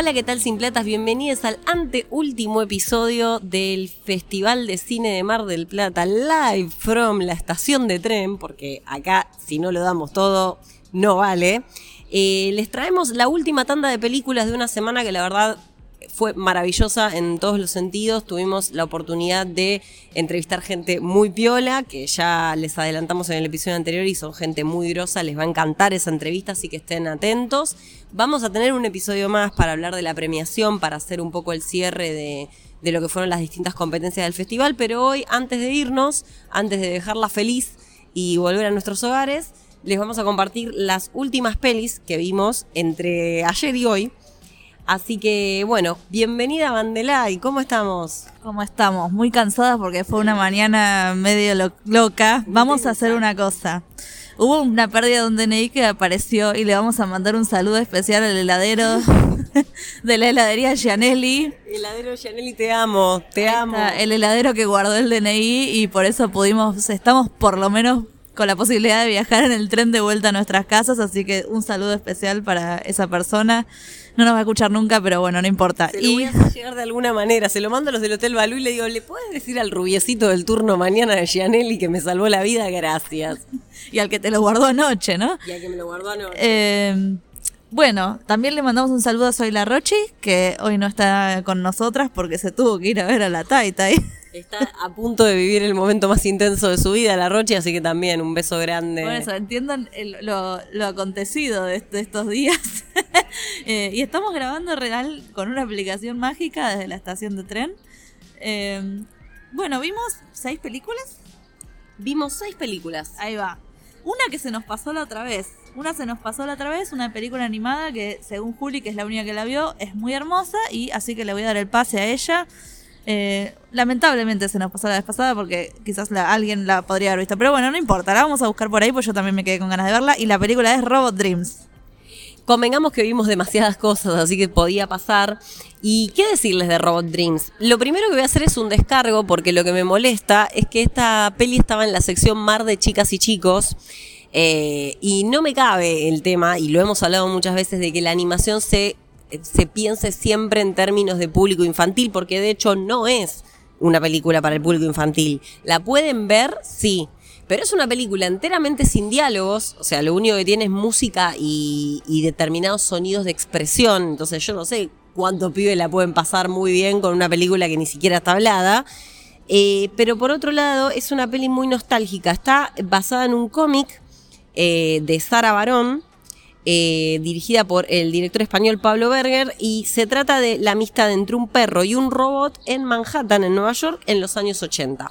Hola, ¿qué tal, Simpletas? Bienvenidos al anteúltimo episodio del Festival de Cine de Mar del Plata, live from la estación de tren, porque acá, si no lo damos todo, no vale. Eh, les traemos la última tanda de películas de una semana que la verdad fue maravillosa en todos los sentidos. Tuvimos la oportunidad de entrevistar gente muy piola, que ya les adelantamos en el episodio anterior y son gente muy grosa. Les va a encantar esa entrevista, así que estén atentos. Vamos a tener un episodio más para hablar de la premiación, para hacer un poco el cierre de, de lo que fueron las distintas competencias del festival. Pero hoy, antes de irnos, antes de dejarla feliz y volver a nuestros hogares, les vamos a compartir las últimas pelis que vimos entre ayer y hoy. Así que, bueno, bienvenida Vandelay, ¿cómo estamos? ¿Cómo estamos? Muy cansadas porque fue una mañana medio lo- loca. Vamos a hacer una cosa. Hubo una pérdida de un DNI que apareció y le vamos a mandar un saludo especial al heladero de la heladería Gianelli. Heladero Gianelli, te amo, te Ahí amo. está, el heladero que guardó el DNI y por eso pudimos, estamos por lo menos con la posibilidad de viajar en el tren de vuelta a nuestras casas, así que un saludo especial para esa persona. No nos va a escuchar nunca, pero bueno, no importa. Se lo voy Y a hacer llegar de alguna manera. Se lo mando a los del Hotel Balú y le digo, ¿le puedes decir al rubiecito del turno mañana de Gianelli que me salvó la vida? Gracias. y al que te lo guardó anoche, ¿no? Y a que me lo guardó anoche. Eh, bueno, también le mandamos un saludo a Zoila Rochi, que hoy no está con nosotras porque se tuvo que ir a ver a la Taita. Está a punto de vivir el momento más intenso de su vida, la Roche, así que también un beso grande. Por eso, entiendan el- lo, lo acontecido de, de estos días. Eh, y estamos grabando real con una aplicación mágica desde la estación de tren. Eh, bueno, vimos seis películas. Vimos seis películas. Ahí va. Una que se nos pasó la otra vez. Una se nos pasó la otra vez, una película animada que según Juli, que es la única que la vio, es muy hermosa y así que le voy a dar el pase a ella. Eh, lamentablemente se nos pasó la vez pasada porque quizás alguien la podría haber visto. Pero bueno, no importa, la vamos a buscar por ahí pues yo también me quedé con ganas de verla. Y la película es Robot Dreams. Convengamos que vimos demasiadas cosas, así que podía pasar. ¿Y qué decirles de Robot Dreams? Lo primero que voy a hacer es un descargo, porque lo que me molesta es que esta peli estaba en la sección Mar de Chicas y Chicos. eh, y no me cabe el tema, y lo hemos hablado muchas veces, de que la animación se, se piense siempre en términos de público infantil, porque de hecho no es una película para el público infantil. ¿La pueden ver? Sí. Pero es una película enteramente sin diálogos, o sea, lo único que tiene es música y, y determinados sonidos de expresión. Entonces yo no sé cuántos pibes la pueden pasar muy bien con una película que ni siquiera está hablada. Eh, pero por otro lado, es una peli muy nostálgica. Está basada en un cómic eh, de Sara Barón, eh, dirigida por el director español Pablo Berger, y se trata de la amistad entre un perro y un robot en Manhattan, en Nueva York, en los años 80.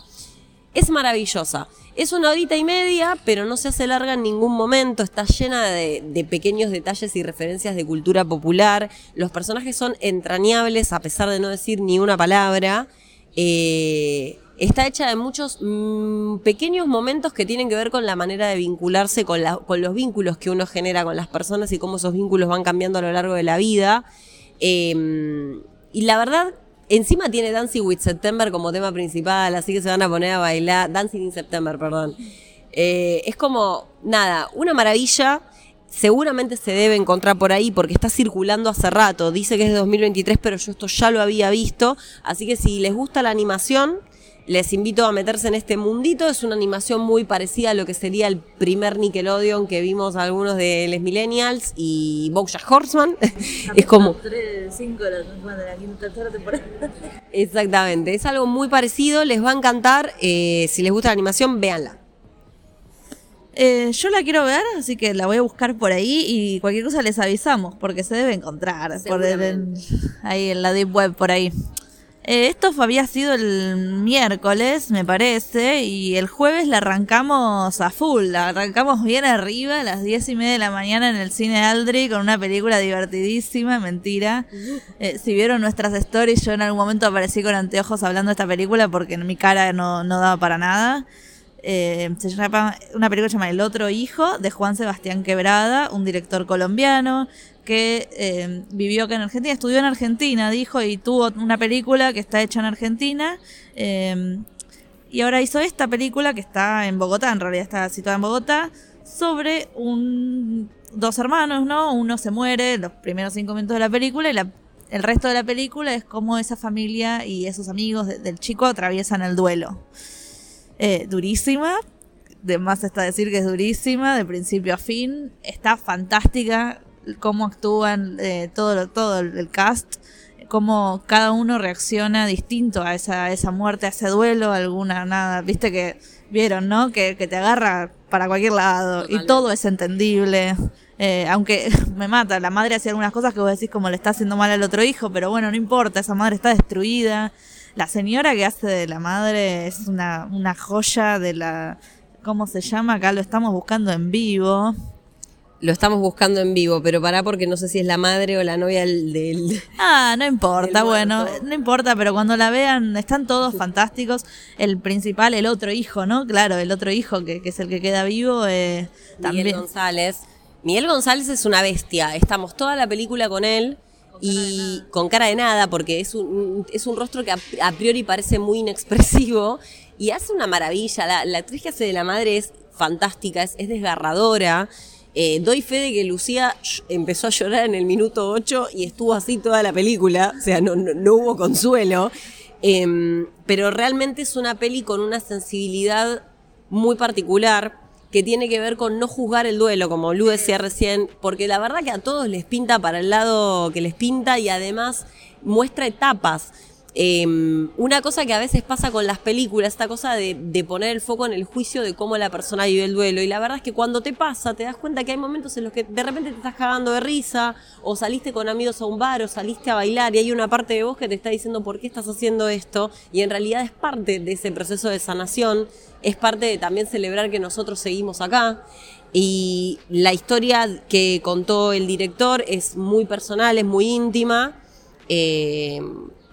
Es maravillosa. Es una horita y media, pero no se hace larga en ningún momento. Está llena de, pequeños detalles y referencias de cultura popular. Los personajes son entrañables, a pesar de no decir ni una palabra. Eh, está hecha de muchos mm, pequeños momentos que tienen que ver con la manera de vincularse, con, los vínculos que uno genera con las personas y cómo esos vínculos van cambiando a lo largo de la vida. Eh, y la verdad, encima tiene Dancing with September como tema principal, así que se van a poner a bailar. Dancing in September, perdón. Eh, es como, nada, una maravilla. Seguramente se debe encontrar por ahí porque está circulando hace rato. Dice que es de 2023, pero yo esto ya lo había visto. Así que si les gusta la animación, les invito a meterse en este mundito. Es una animación muy parecida a lo que sería el primer Nickelodeon que vimos algunos de Les Millennials y Bojack Horseman. es como... 3, 5 de la quinta, tercera temporada. Exactamente, es algo muy parecido, les va a encantar. eh, si les gusta la animación, véanla. Eh, yo la quiero ver, así que la voy a buscar por ahí y cualquier cosa les avisamos, porque se debe encontrar por el- ahí en la deep web por ahí. Eh, esto había sido el miércoles, me parece, y el jueves la arrancamos a full, la arrancamos bien arriba a las diez y media de la mañana en el cine Aldri con una película divertidísima, mentira. Eh, si vieron nuestras stories, yo en algún momento aparecí con anteojos hablando de esta película porque mi cara no, no daba para nada. Eh, se llama, una película que se llama El otro hijo de Juan Sebastián Quebrada, un director colombiano que eh, vivió acá en Argentina, estudió en Argentina, dijo, y tuvo una película que está hecha en Argentina. eh, y ahora hizo esta película que está en Bogotá, en realidad está situada en Bogotá, sobre un dos hermanos, ¿no? Uno se muere los primeros cinco minutos de la película y la el resto de la película es cómo esa familia y esos amigos del chico atraviesan el duelo. Eh, durísima, de más está decir que es durísima, de principio a fin. Está fantástica cómo actúan eh, todo, todo el cast, cómo cada uno reacciona distinto a esa, esa muerte, a ese duelo, alguna, nada. Viste que vieron, ¿no? Que, te agarra para cualquier lado y todo es entendible. Eh, aunque me mata, la madre hace algunas cosas que vos decís como le está haciendo mal al otro hijo, pero bueno, no importa, esa madre está destruida. La señora que hace de la madre es una, una joya de la... ¿Cómo se llama? Acá lo estamos buscando en vivo. Lo estamos buscando en vivo, pero pará porque no sé si es la madre o la novia del... ah, no importa, bueno, no importa, pero cuando la vean están todos fantásticos. El principal, el otro hijo, ¿no? Claro, el otro hijo que, es el que queda vivo. Eh, Miguel González. Miguel González es una bestia. Estamos toda la película con él y con cara de nada, porque es un, es un rostro que a, priori parece muy inexpresivo y hace una maravilla. La, la actriz que hace de la madre es fantástica, es, es desgarradora. Eh, doy fe de que Lucía empezó a llorar en el minuto 8 y estuvo así toda la película, o sea, no, no, hubo consuelo. Em, pero realmente es una peli con una sensibilidad muy particular que tiene que ver con no juzgar el duelo, como Lu decía recién, porque la verdad que a todos les pinta para el lado que les pinta y además muestra etapas. Em, una cosa que a veces pasa con las películas, esta cosa de, poner el foco en el juicio de cómo la persona vive el duelo. Y la verdad es que cuando te pasa, te das cuenta que hay momentos en los que de repente te estás cagando de risa, o saliste con amigos a un bar, o saliste a bailar, y hay una parte de vos que te está diciendo por qué estás haciendo esto, y en realidad es parte de ese proceso de sanación, es parte de también celebrar que nosotros seguimos acá. Y la historia que contó el director es muy personal, es muy íntima. Eh,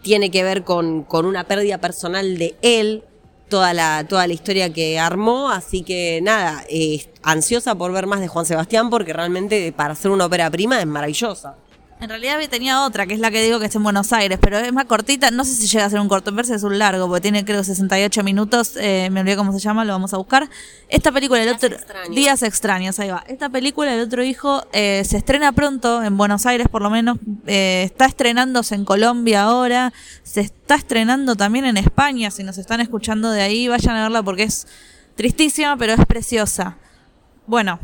tiene que ver con, con una pérdida personal de él, toda la, toda la historia que armó, así que nada, eh, ansiosa por ver más de Juan Sebastián porque realmente para hacer una ópera prima es maravillosa. En realidad tenía otra, que es la que digo que está en Buenos Aires, pero es más cortita. No sé si llega a ser un corto, en verse es un largo, porque tiene creo 68 minutos. Eh, me olvidé cómo se llama, lo vamos a buscar. Esta película, el otro. Días extraños, ahí va. Esta película, El otro hijo, eh, se estrena pronto, en Buenos Aires por lo menos. Eh, está estrenándose en Colombia ahora. Se está estrenando también en España. Si nos están escuchando de ahí, vayan a verla porque es tristísima, pero es preciosa. Bueno,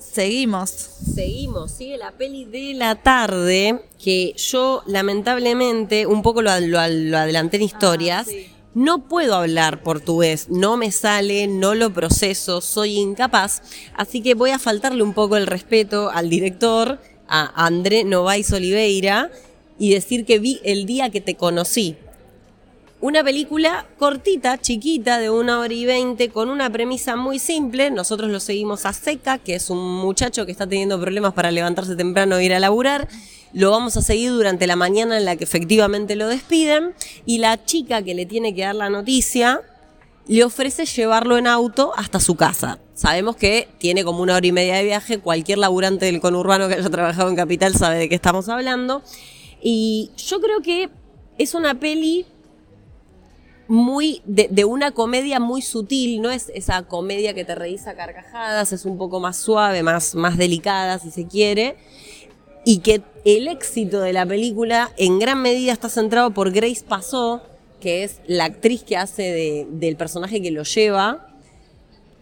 Seguimos. Seguimos, sigue la peli de la tarde, que yo lamentablemente, un poco lo, adelanté en historias, ah, no puedo hablar portugués, no me sale, no lo proceso, soy incapaz, así que voy a faltarle un poco el respeto al director, a André Novais Oliveira, y decir que vi el día que te conocí, una película cortita, chiquita, de una hora y veinte, con una premisa muy simple. Nosotros lo seguimos a Seca, que es un muchacho que está teniendo problemas para levantarse temprano e ir a laburar. Lo vamos a seguir durante la mañana en la que efectivamente lo despiden. Y la chica que le tiene que dar la noticia le ofrece llevarlo en auto hasta su casa. Sabemos que tiene como una hora y media de viaje. Cualquier laburante del conurbano que haya trabajado en Capital sabe de qué estamos hablando. Y yo creo que es una peli muy de, una comedia muy sutil, no es esa comedia que te reís a carcajadas, es un poco más suave, más, más delicada si se quiere, y que el éxito de la película en gran medida está centrado por Grace Passó, que es la actriz que hace del personaje que lo lleva,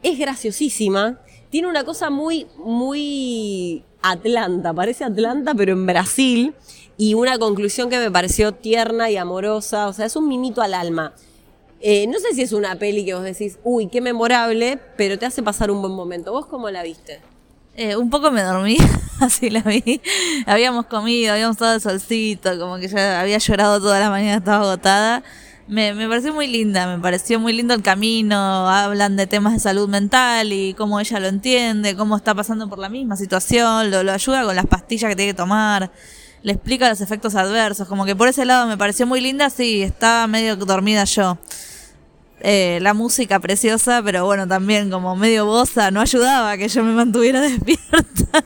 es graciosísima, tiene una cosa muy, muy Atlanta, parece Atlanta pero en Brasil, y una conclusión que me pareció tierna y amorosa, o sea, es un mimito al alma. Eh, no sé si es una peli que vos decís, uy, qué memorable, pero te hace pasar un buen momento. ¿Vos cómo la viste? Eh, un poco me dormí, así la vi. Habíamos comido, habíamos estado de solcito, como que ya había llorado toda la mañana, estaba agotada. Me, me pareció muy linda, me pareció muy lindo el camino, hablan de temas de salud mental y cómo ella lo entiende, cómo está pasando por la misma situación, lo, lo ayuda con las pastillas que tiene que tomar le explica los efectos adversos. Como que por ese lado me pareció muy linda, sí, estaba medio dormida yo. Eh, la música preciosa, pero bueno, también como medio bosa, no ayudaba a que yo me mantuviera despierta.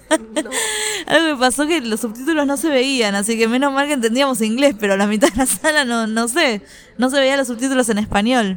Algo que pasó que los subtítulos no se veían, así que menos mal que entendíamos inglés, pero la mitad de la sala no, no sé, no se veían los subtítulos en español.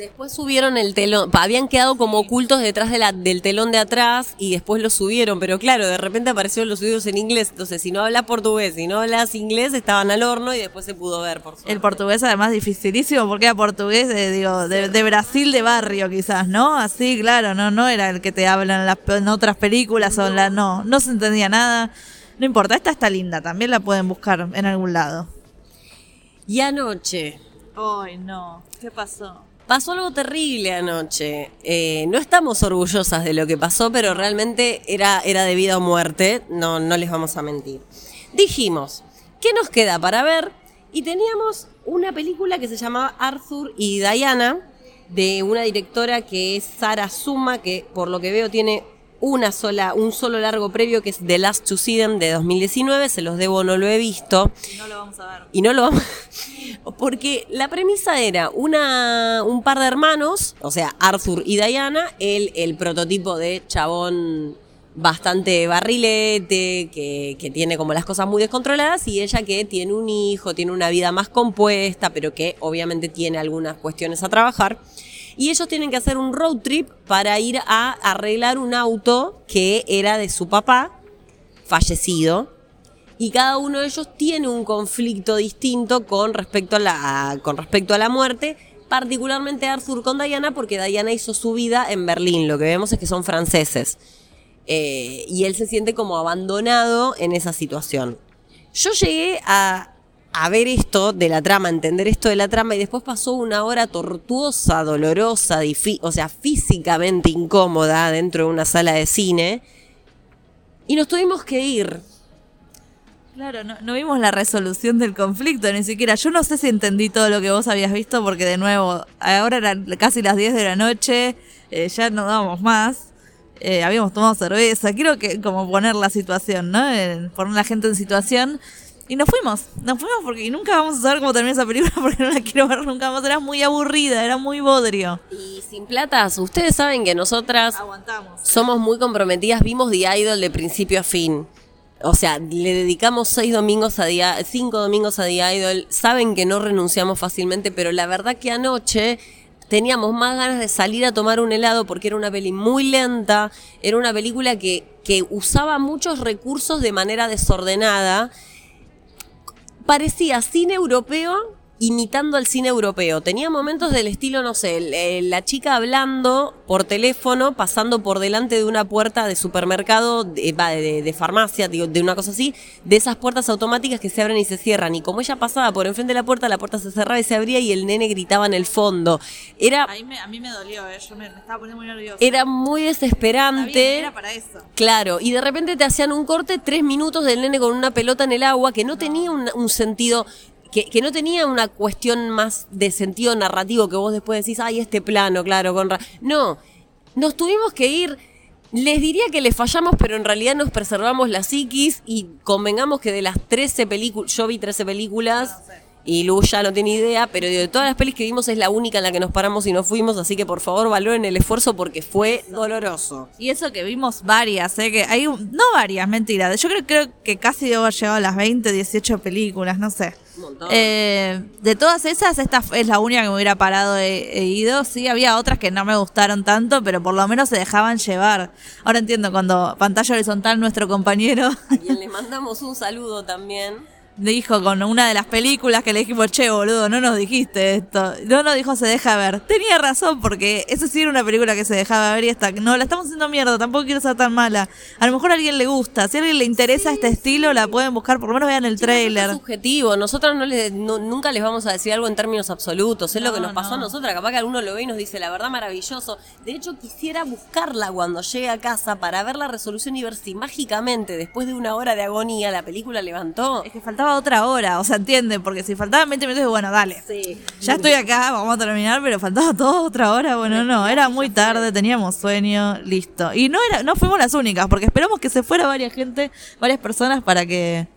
Después subieron el telón, habían quedado como ocultos detrás de la, del telón de atrás y después los subieron, pero claro, de repente aparecieron los subidos en inglés, entonces si no hablas portugués, si no hablas inglés, estaban al horno y después se pudo ver, por suerte. El portugués además dificilísimo porque era portugués, de, digo, de, de Brasil de barrio quizás, ¿no? Así, claro, no, no era el que te hablan en, las, en otras películas o en la, no, no se entendía nada. No importa, esta está linda, también la pueden buscar en algún lado. Y anoche, Ay, no, ¿qué pasó? Pasó algo terrible anoche. Eh, no estamos orgullosas de lo que pasó, pero realmente era, era de vida o muerte. No, no les vamos a mentir. Dijimos, ¿qué nos queda para ver? Y teníamos una película que se llamaba Arthur y Diana, de una directora que es Sara Suma, que por lo que veo tiene una sola, un solo largo previo que es The Last to See Them de 2019. Se los debo, no lo he visto. No lo vamos a ver. Y no lo vamos. Porque la premisa era una, un par de hermanos, o sea, Arthur y Diana, él, el prototipo de chabón bastante barrilete, que, que tiene como las cosas muy descontroladas, y ella que tiene un hijo, tiene una vida más compuesta, pero que obviamente tiene algunas cuestiones a trabajar. Y ellos tienen que hacer un road trip para ir a arreglar un auto que era de su papá, fallecido, y cada uno de ellos tiene un conflicto distinto con respecto a la, con respecto a la muerte, particularmente Arthur con Diana, porque Diana hizo su vida en Berlín, lo que vemos es que son franceses. Eh, y él se siente como abandonado en esa situación. Yo llegué a, a ver esto de la trama, entender esto de la trama, y después pasó una hora tortuosa, dolorosa, o sea, físicamente incómoda dentro de una sala de cine, y nos tuvimos que ir. Claro, no, vimos la resolución del conflicto, ni siquiera. Yo no sé si entendí todo lo que vos habías visto, porque de nuevo, ahora eran casi las 10 de la noche, eh, ya no dábamos más. eh, habíamos tomado cerveza. Quiero que como poner la situación, ¿no? Eh, poner la gente en situación. Y nos fuimos, nos fuimos porque nunca vamos a saber cómo termina esa película porque no la quiero ver nunca más. Era muy aburrida, era muy bodrio. Y sin platas, ustedes saben que nosotras Aguantamos. somos muy comprometidas, vimos The Idol de principio a fin. O sea, le dedicamos seis domingos a The, cinco domingos a The Idol. Saben que no renunciamos fácilmente, pero la verdad que anoche teníamos más ganas de salir a tomar un helado porque era una peli muy lenta, era una película que, que usaba muchos recursos de manera desordenada. Parecía cine europeo imitando al cine europeo. Tenía momentos del estilo, no sé, el- el- la chica hablando por teléfono, pasando por delante de una puerta de supermercado, de, de- de farmacia, digo, de una cosa así, de esas puertas automáticas que se abren y se cierran. Y como ella pasaba por enfrente de la puerta, la puerta se cerraba y se abría y el nene gritaba en el fondo. Era, a mí me dolió, eh, yo me, estaba poniendo muy nerviosa. era muy desesperante. para eso. Claro, y de repente te hacían un corte, tres minutos del nene con una pelota en el agua, que no tenía un, un sentido, que, que no tenía una cuestión más de sentido narrativo, que vos después decís, ay, este plano, claro, con... ra-". No, nos tuvimos que ir... Les diría que les fallamos, pero en realidad nos preservamos la psiquis y convengamos que de las 13 películas, yo vi 13 películas y Lu ya no tiene idea, pero de todas las pelis que vimos es la única en la que nos paramos y nos fuimos, así que por favor valoren el esfuerzo porque fue doloroso. Y eso que vimos varias, ¿eh? que hay un- no varias, mentira. Yo creo, creo que casi debo haber llegado a las 20, 18 películas, no sé. Eh, de todas esas, esta es la única que me hubiera parado e, e ido. Sí, había otras que no me gustaron tanto, pero por lo menos se dejaban llevar. Ahora entiendo cuando pantalla horizontal nuestro compañero A quien le mandamos un saludo también. Dijo con una de las películas que le dijimos, che, boludo, no nos dijiste esto. No nos dijo se deja ver. Tenía razón, porque eso sí era una película que se dejaba ver y esta, no, la estamos haciendo mierda, tampoco quiero ser tan mala. A lo mejor a alguien le gusta, si a alguien le interesa este estilo, la pueden buscar, por lo menos vean el Es trailer. subjetivo. Nosotros no les, no- nunca les vamos a decir algo en términos absolutos. Es lo que nos pasó a no. nosotras. Capaz que alguno lo ve y nos dice, la verdad, maravilloso. De hecho, quisiera buscarla cuando llegue a casa para ver la resolución y ver si mágicamente, después de una hora de agonía, la película levantó. Es que faltaba otra hora, o sea, entiende, porque si faltaban 20 minutos, bueno, dale. Sí. Ya estoy acá, vamos a terminar, pero faltaba toda otra hora. Bueno, no, era muy tarde, teníamos sueño, listo. Y no era, no fuimos las únicas, porque esperamos que se fuera varias gente, varias personas para que.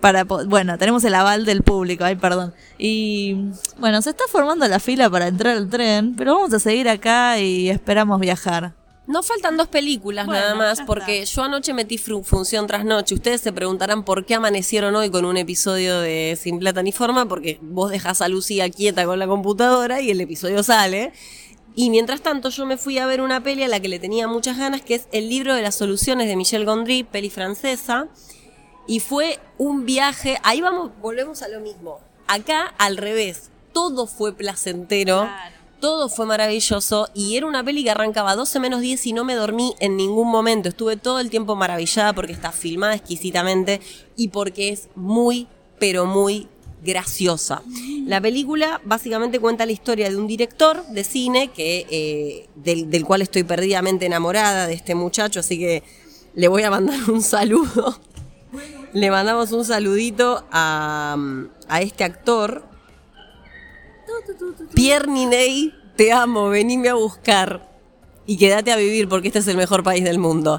Para, bueno, tenemos el aval del público, ay, perdón. Y bueno, se está formando la fila para entrar al tren, pero vamos a seguir acá y esperamos viajar. Nos faltan dos películas Bueno, nada más, porque yo anoche metí función tras noche. Ustedes se preguntarán por qué amanecieron hoy con un episodio de Sin Plata ni Forma, porque vos dejás a Lucía quieta con la computadora y el episodio sale. Y mientras tanto yo me fui a ver una peli a la que le tenía muchas ganas, que es El libro de las soluciones de Michel Gondry, peli francesa. Y fue un viaje, ahí vamos, volvemos a lo mismo. Acá al revés, todo fue placentero. Claro. Todo fue maravilloso y era una peli que arrancaba 12 menos 10 y no me dormí en ningún momento. Estuve todo el tiempo maravillada porque está filmada exquisitamente y porque es muy, pero muy graciosa. La película básicamente cuenta la historia de un director de cine que, eh, del, del cual estoy perdidamente enamorada de este muchacho, así que le voy a mandar un saludo. Le mandamos un saludito a, a este actor, Pierre Niney, te amo, venime a buscar. Y quédate a vivir porque este es el mejor país del mundo.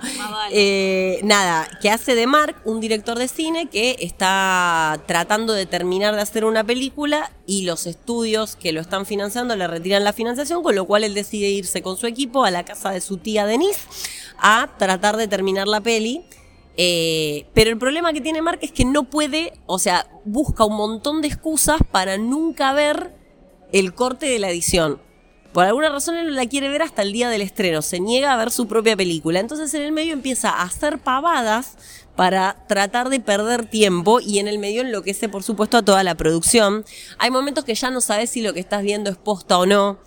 Eh, nada, que hace de Mark un director de cine que está tratando de terminar de hacer una película y los estudios que lo están financiando le retiran la financiación, con lo cual él decide irse con su equipo a la casa de su tía Denise a tratar de terminar la peli. Eh, pero el problema que tiene Mark es que no puede, o sea, busca un montón de excusas para nunca ver el corte de la edición. Por alguna razón él no la quiere ver hasta el día del estreno, se niega a ver su propia película. Entonces en el medio empieza a hacer pavadas para tratar de perder tiempo y en el medio enloquece por supuesto a toda la producción. Hay momentos que ya no sabes si lo que estás viendo es posta o no.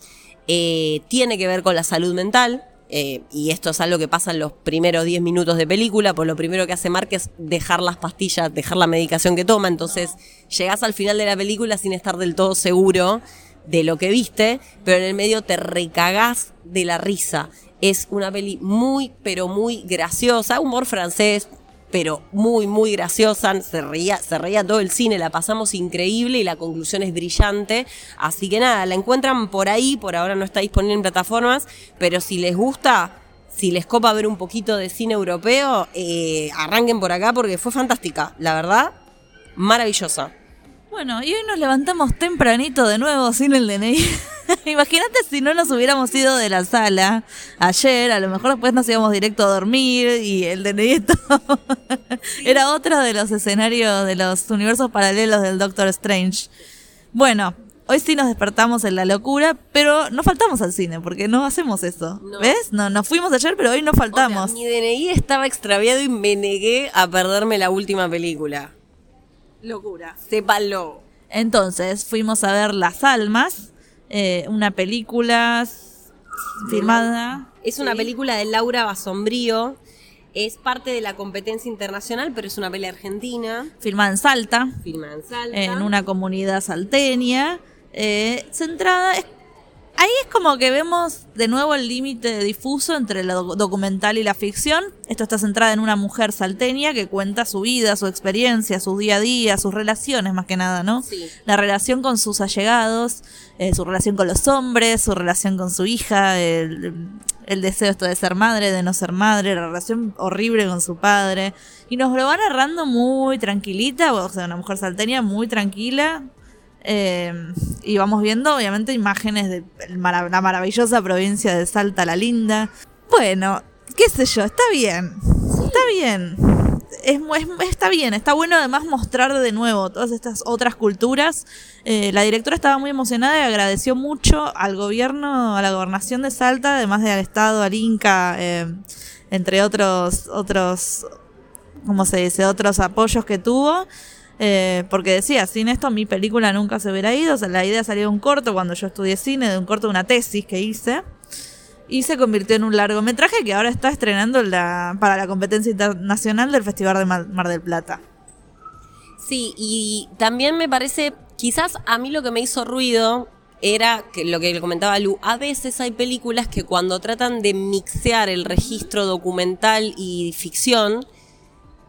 Eh, tiene que ver con la salud mental. eh, y esto es algo que pasa en los primeros 10 minutos de película, pues lo primero que hace Mark es dejar las pastillas, dejar la medicación que toma, entonces llegás al final de la película sin estar del todo seguro de lo que viste, pero en el medio te recagás de la risa. Es una peli muy, pero muy graciosa, humor francés, pero muy, muy graciosa. Se reía, se reía todo el cine, la pasamos increíble y la conclusión es brillante. Así que nada, la encuentran por ahí, por ahora no está disponible en plataformas, pero si les gusta, si les copa ver un poquito de cine europeo, eh, arranquen por acá porque fue fantástica, la verdad, maravillosa. Bueno, y hoy nos levantamos tempranito de nuevo sin el DNI. Imagínate si no nos hubiéramos ido de la sala ayer, a lo mejor después nos íbamos directo a dormir y el DNI era otro de los escenarios de los universos paralelos del Doctor Strange. Bueno, hoy sí nos despertamos en la locura, pero no faltamos al cine porque no hacemos eso. No. ¿Ves? No, nos fuimos ayer, pero hoy no faltamos. Mi DNI estaba extraviado y me negué a perderme la última película. Locura. Sépalo. Entonces fuimos a ver Las Almas, eh, una película filmada. Es una Sí. película de Laura Basombrío. Es parte de la competencia internacional, pero es una peli argentina. Filmada en Salta, Filmada en Salta. en una comunidad salteña, eh, centrada. es- ahí es como que vemos de nuevo el límite difuso entre lo doc- documental y la ficción. Esto está centrada en una mujer salteña que cuenta su vida, su experiencia, su día a día, sus relaciones más que nada, ¿no? Sí. La relación con sus allegados, eh, su relación con los hombres, su relación con su hija, el, el deseo esto de ser madre, de no ser madre, la relación horrible con su padre. Y nos lo va narrando muy tranquilita, o sea, una mujer salteña muy tranquila. Eh, y vamos viendo, obviamente, imágenes de la maravillosa provincia de Salta la Linda. Bueno, qué sé yo, está bien. Está bien. Está bien, está bueno además mostrar de nuevo todas estas otras culturas. Eh, la directora estaba muy emocionada y agradeció mucho al gobierno, a la gobernación de Salta, además del Estado, al Inca, eh, entre otros, otros, ¿cómo se dice? Otros apoyos que tuvo. Eh, porque decía, sin esto mi película nunca se hubiera ido. O sea, la idea salió de un corto cuando yo estudié cine, de un corto de una tesis que hice. Y se convirtió en un largometraje que ahora está estrenando la, para la competencia internacional del Festival de Mar, del Plata. Sí, y también me parece, quizás a mí lo que me hizo ruido era que lo que comentaba Lu, a veces hay películas que cuando tratan de mixear el registro documental y ficción,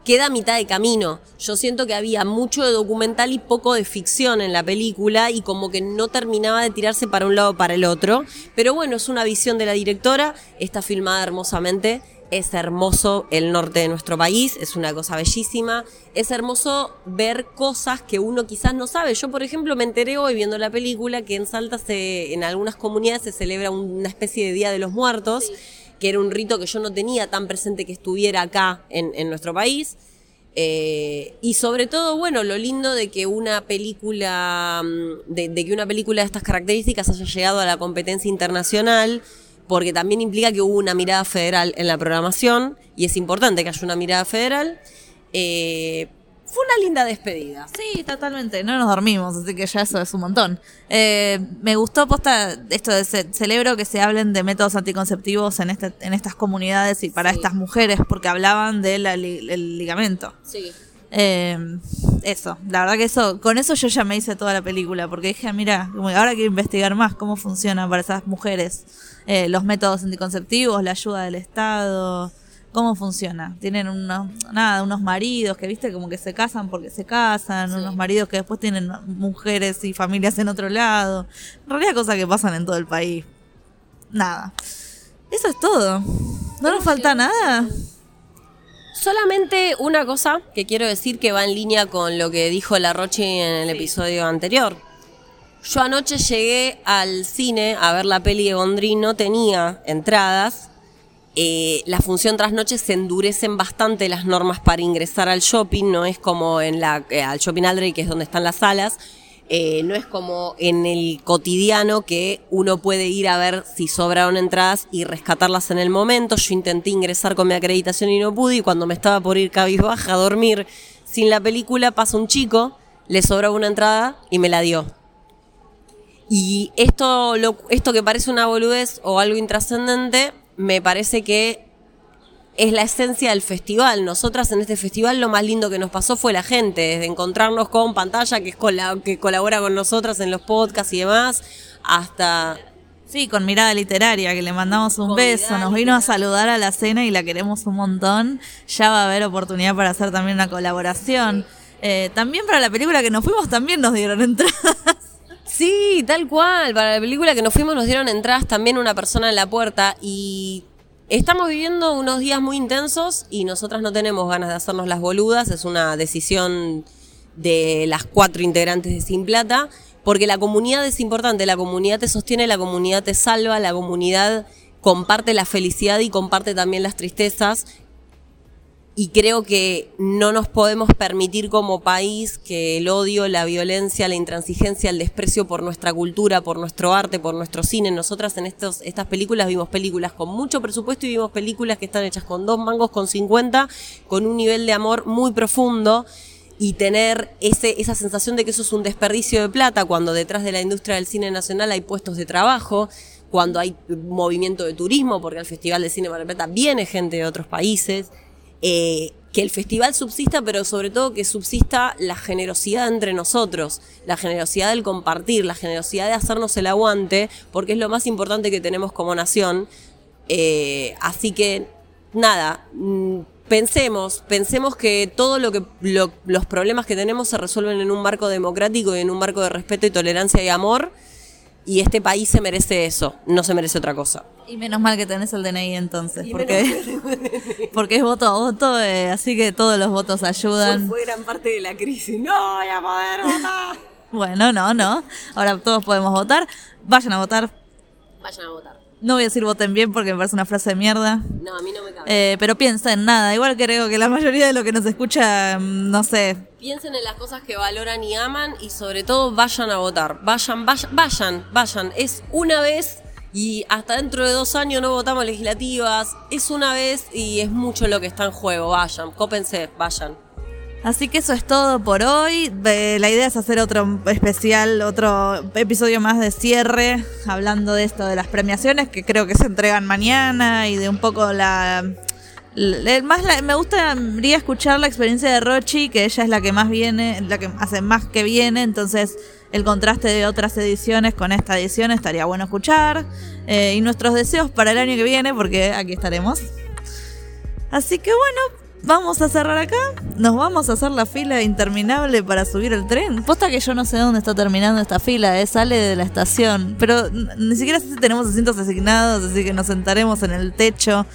queda a mitad de camino. Yo siento que había mucho de documental y poco de ficción en la película y como que no terminaba de tirarse para un lado o para el otro. Pero bueno, es una visión de la directora, está filmada hermosamente. Es hermoso el norte de nuestro país, es una cosa bellísima. Es hermoso ver cosas que uno quizás no sabe. Yo, por ejemplo, me enteré hoy viendo la película que en Salta se, en algunas comunidades se celebra una especie de Día de los Muertos que era un rito que yo no tenía tan presente que estuviera acá en, nuestro país. Eh, y sobre todo, bueno, lo lindo de que una película, mm, de, de que una película de estas características haya llegado a la competencia internacional, porque también implica que hubo una mirada federal en la programación, y es importante que haya una mirada federal. Eh, fue una linda despedida. Sí, totalmente. No nos dormimos, así que ya eso es un montón. Eh, me gustó posta esto de ce- celebro que se hablen de métodos anticonceptivos en este, en estas comunidades y para Sí. estas mujeres, porque hablaban del el ligamento. Sí. Eh, eso, la verdad que eso, con eso yo ya me hice toda la película, porque dije, "Ah, mira, ahora quiero investigar más cómo funciona para esas mujeres eh, los métodos anticonceptivos, la ayuda del Estado, cómo funciona. Tienen unos, nada, unos maridos que, viste, como que se casan porque se casan, Sí. unos maridos que después tienen mujeres y familias en otro lado. En realidad cosas que pasan en todo el país. Nada. Eso es todo. ¿No nos falta nada? Solamente una cosa que quiero decir que va en línea con lo que dijo la Rochi en el episodio anterior. Yo anoche llegué al cine a ver la peli de Gondry, no tenía entradas. Eh, la función tras noche se endurecen bastante las normas para ingresar al shopping, no es como en la eh, shopping Aldrey, que es donde están las salas, eh, no es como en el cotidiano que uno puede ir a ver si sobraron entradas y rescatarlas en el momento. Yo intenté ingresar con mi acreditación y no pude, y cuando me estaba por ir cabizbaja a dormir sin la película, pasa un chico, le sobraba una entrada y me la dio. Y esto, esto que parece una boludez o algo intrascendente, me parece que es la esencia del festival. Nosotras en este festival lo más lindo que nos pasó fue la gente, desde encontrarnos con pantalla que, es cola- que colabora con nosotras en los podcasts y demás, hasta... Sí, con mirada literaria, que le mandamos un Con beso, nos vino a saludar a la cena y la queremos un montón. Ya va a haber oportunidad para hacer también una colaboración. Eh, también para la película que nos fuimos también nos dieron entradas. Sí, tal cual. Para la película que nos fuimos nos dieron entradas también una persona en la puerta y estamos viviendo unos días muy intensos y nosotras no tenemos ganas de hacernos las boludas. Es una decisión de las cuatro integrantes de Sin Plata porque la comunidad es importante. La comunidad te sostiene, la comunidad te salva, la comunidad comparte la felicidad y comparte también las tristezas y creo que no nos podemos permitir como país que el odio, la violencia, la intransigencia, el desprecio por nuestra cultura, por nuestro arte, por nuestro cine. Nosotras en estos, estas películas vimos películas con mucho presupuesto y vimos películas que están hechas con dos mangos, con 50, con un nivel de amor muy profundo. Y tener ese, esa sensación de que eso es un desperdicio de plata cuando detrás de la industria del cine nacional hay puestos de trabajo, cuando hay movimiento de turismo, porque al Festival de Cine Mar del Plata viene gente de otros países eh, que el festival subsista, pero sobre todo que subsista la generosidad entre nosotros, la generosidad del compartir, la generosidad de hacernos el aguante, porque es lo más importante que tenemos como nación. Eh, así que, nada, mm, pensemos, pensemos que todo lo que lo- los problemas que tenemos se resuelven en un marco democrático y en un marco de respeto y tolerancia y amor. Y este país se merece eso, no se merece otra cosa. Y menos mal que tenés el DNI entonces, Y porque, porque es voto a voto, eh, así que todos los votos ayudan. Fue gran parte de la crisis. No voy a poder votar. Bueno, no, no. Ahora todos podemos votar. Vayan a votar. Vayan a votar. No voy a decir voten bien porque me parece una frase de mierda. No, a mí no me cabe. Eh, pero piensen, nada. Igual creo que la mayoría de lo que nos escucha, mm, no sé, Piensen en las cosas que valoran y aman y sobre todo vayan a votar. Vayan, vayan, vayan, vayan. Es una vez y hasta dentro de dos años no votamos legislativas. Es una vez y es mucho lo que está en juego. Vayan, cópense, vayan. Así que eso es todo por hoy. Eh, la idea es hacer otro especial, otro episodio más de cierre, hablando de esto de las premiaciones que creo que se entregan mañana y de un poco la... más me gustaría escuchar la experiencia de Rochi, que ella es la que más viene, la que hace más que viene, entonces el contraste de otras ediciones con esta edición estaría bueno escuchar. Eh, y nuestros deseos para el año que viene, porque aquí estaremos. Así que bueno, vamos a cerrar acá. Nos vamos a hacer la fila interminable para subir el tren. Posta que yo no sé dónde está terminando esta fila, eh, sale de la estación. Pero ni siquiera sé si tenemos asientos asignados, así que nos sentaremos en el techo.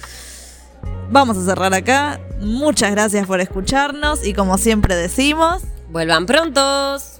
Vamos a cerrar acá. Muchas gracias por escucharnos y como siempre decimos... Vuelvan prontos.